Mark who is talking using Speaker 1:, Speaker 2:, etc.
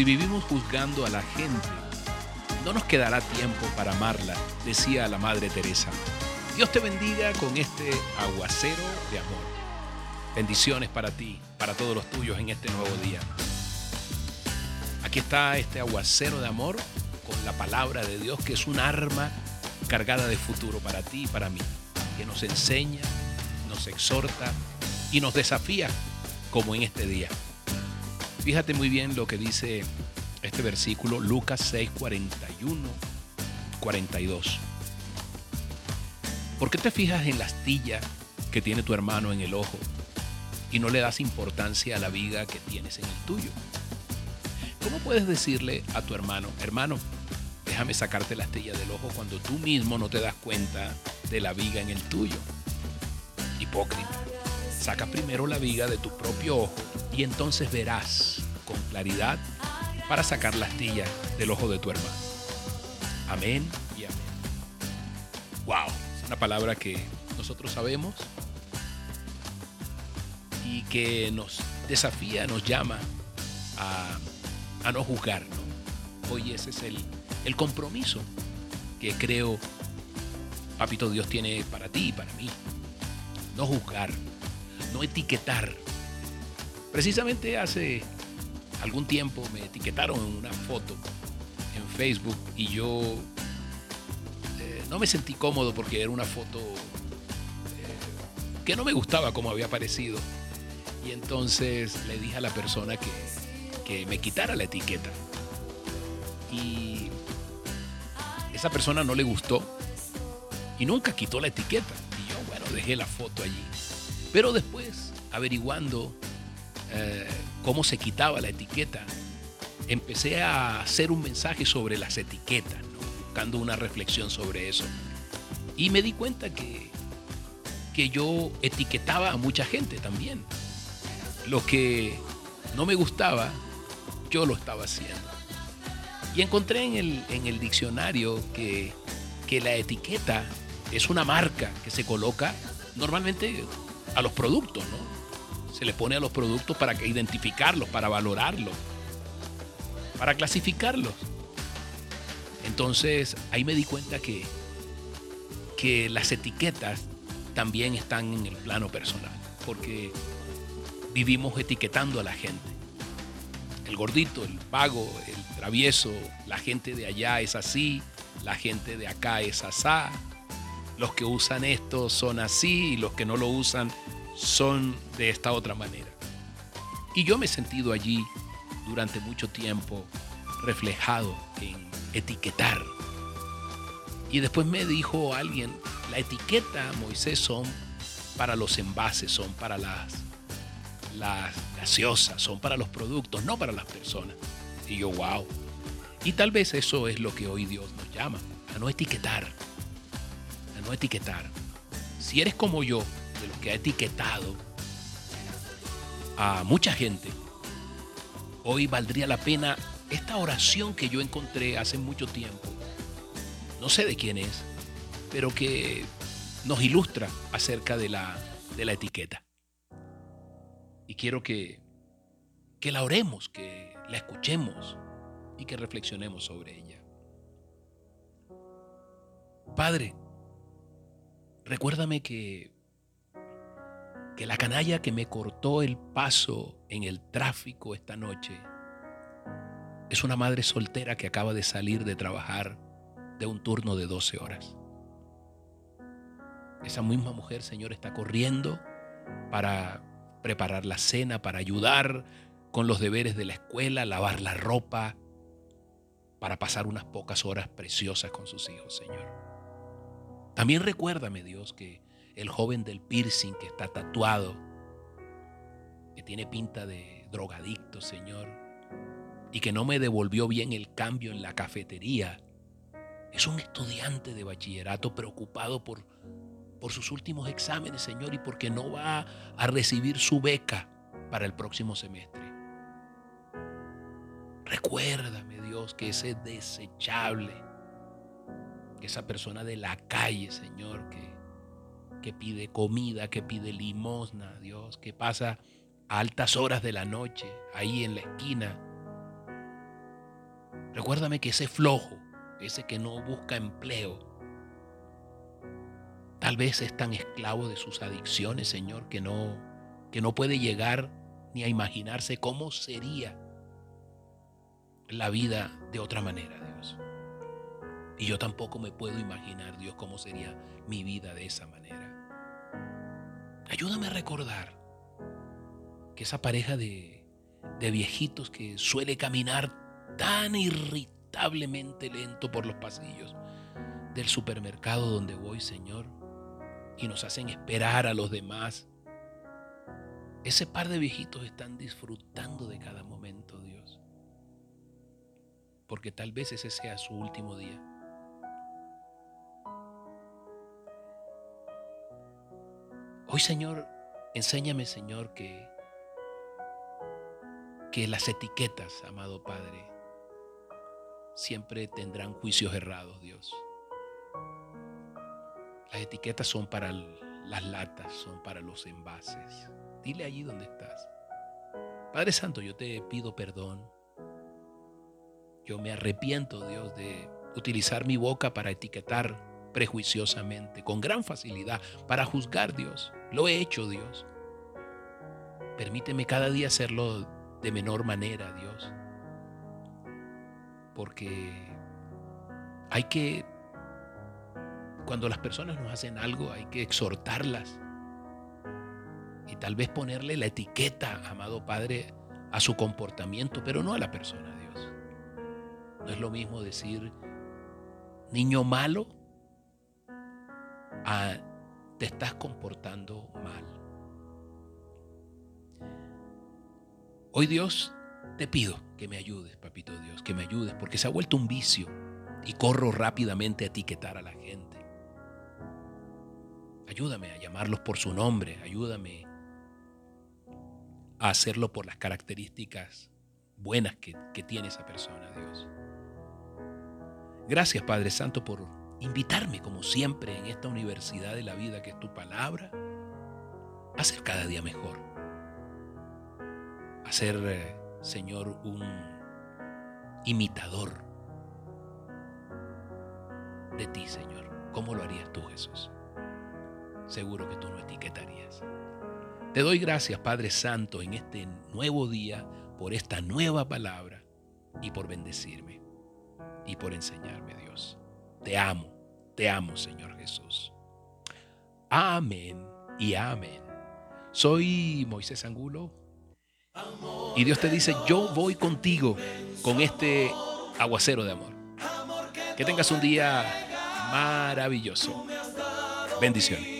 Speaker 1: Si vivimos juzgando a la gente, no nos quedará tiempo para amarla, decía la Madre Teresa. Dios te bendiga con este aguacero de amor. Bendiciones para ti, para todos los tuyos en este nuevo día. Aquí está este aguacero de amor con la palabra de Dios que es un arma cargada de futuro para ti y para mí, que nos enseña, nos exhorta y nos desafía como en este día. Fíjate muy bien lo que dice este versículo, Lucas 6, 41, 42. ¿Por qué te fijas en la astilla que tiene tu hermano en el ojo y no le das importancia a la viga que tienes en el tuyo? ¿Cómo puedes decirle a tu hermano, hermano, déjame sacarte la astilla del ojo cuando tú mismo no te das cuenta de la viga en el tuyo? Hipócrita. Saca primero la viga de tu propio ojo y entonces verás con claridad para sacar la astilla del ojo de tu hermano. Amén y amén. Wow, es una palabra que nosotros sabemos y que nos desafía, nos llama a, no juzgar. Hoy ese es el, el compromiso que creo, Papito Dios tiene para ti y para mí. No juzgar, no etiquetar. Precisamente hace algún tiempo me etiquetaron en una foto en Facebook y yo eh, no me sentí cómodo porque era una foto eh, que no me gustaba como había aparecido. Y entonces le dije a la persona que, que me quitara la etiqueta. Y esa persona no le gustó y nunca quitó la etiqueta. Y yo, bueno, dejé la foto allí. Pero después, averiguando eh, cómo se quitaba la etiqueta, empecé a hacer un mensaje sobre las etiquetas, buscando una reflexión sobre eso. Y me di cuenta que, que yo etiquetaba a mucha gente también. Lo que no me gustaba, yo lo estaba haciendo. Y encontré en el, en el diccionario que, que la etiqueta es una marca que se coloca normalmente a los productos, ¿no? Se le pone a los productos para identificarlos, para valorarlos, para clasificarlos. Entonces ahí me di cuenta que, que las etiquetas también están en el plano personal, porque vivimos etiquetando a la gente. El gordito, el vago, el travieso, la gente de allá es así, la gente de acá es asá, los que usan esto son así y los que no lo usan son de esta otra manera. Y yo me he sentido allí durante mucho tiempo reflejado en etiquetar. Y después me dijo alguien, la etiqueta, Moisés, son para los envases, son para las, las gaseosas, son para los productos, no para las personas. Y yo, wow. Y tal vez eso es lo que hoy Dios nos llama, a no etiquetar, a no etiquetar. Si eres como yo, de los que ha etiquetado a mucha gente, hoy valdría la pena esta oración que yo encontré hace mucho tiempo. No sé de quién es, pero que nos ilustra acerca de la, de la etiqueta. Y quiero que, que la oremos, que la escuchemos y que reflexionemos sobre ella. Padre, recuérdame que, que la canalla que me cortó el paso en el tráfico esta noche es una madre soltera que acaba de salir de trabajar de un turno de 12 horas. Esa misma mujer, Señor, está corriendo para preparar la cena, para ayudar con los deberes de la escuela, lavar la ropa, para pasar unas pocas horas preciosas con sus hijos, Señor. También recuérdame, Dios, que el joven del piercing que está tatuado, que tiene pinta de drogadicto, Señor, y que no me devolvió bien el cambio en la cafetería, es un estudiante de bachillerato preocupado por, por sus últimos exámenes, Señor, y porque no va a recibir su beca para el próximo semestre. Recuérdame, Dios, que ese desechable, que esa persona de la calle, Señor, que, que pide comida, que pide limosna, Dios, que pasa a altas horas de la noche ahí en la esquina, Recuérdame que ese flojo, ese que no busca empleo, tal vez es tan esclavo de sus adicciones, Señor, que no, que no puede llegar ni a imaginarse cómo sería la vida de otra manera. Y yo tampoco me puedo imaginar, Dios, cómo sería mi vida de esa manera. Ayúdame a recordar que esa pareja de, viejitos que suele caminar tan irritablemente lento por los pasillos del supermercado donde voy, Señor, y nos hacen esperar a los demás. Ese par de viejitos están disfrutando de cada momento, Dios. Porque tal vez ese sea su último día. Hoy, Señor, enséñame, Señor, que, que las etiquetas, amado Padre, siempre tendrán juicios errados, Dios. Las etiquetas son para las latas, son para los envases. Dile allí donde estás. Padre Santo, yo te pido perdón. Yo me arrepiento, Dios, de utilizar mi boca para etiquetar prejuiciosamente, con gran facilidad, para juzgar, Dios. Lo he hecho, Dios. Permíteme cada día hacerlo de menor manera, Dios porque hay que, cuando las personas nos hacen algo, hay que exhortarlas y tal vez ponerle la etiqueta, amado Padre, a su comportamiento, pero no a la persona, Dios. No es lo mismo decir niño malo te estás comportando mal. Hoy Dios te pido que me ayudes, papito Dios, que me ayudes, porque se ha vuelto un vicio y corro rápidamente a etiquetar a la gente. Ayúdame a llamarlos por su nombre, ayúdame a hacerlo por las características buenas que, que tiene esa persona, Dios. Gracias, Padre Santo, por invitarme, como siempre, en esta universidad de la vida que es tu palabra, a ser cada día mejor, a ser eh, Señor, un imitador de ti, Señor. ¿Cómo lo harías tú, Jesús? Seguro que tú no etiquetarías. Te doy gracias, Padre Santo, en este nuevo día, por esta nueva palabra y por bendecirme y por enseñarme, Dios. Te amo, te amo, Señor Jesús. Amén y amén. Soy Moisés Angulo y Dios te dice, yo voy contigo con este aguacero de amor. Que tengas un día maravilloso. Bendiciones.